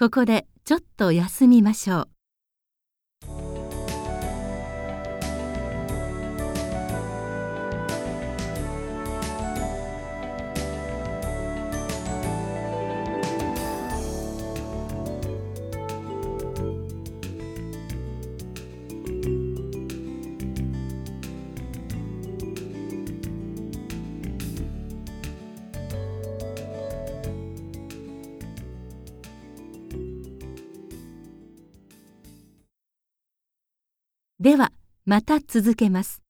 ここでちょっと休みましょう。ではまた続けます。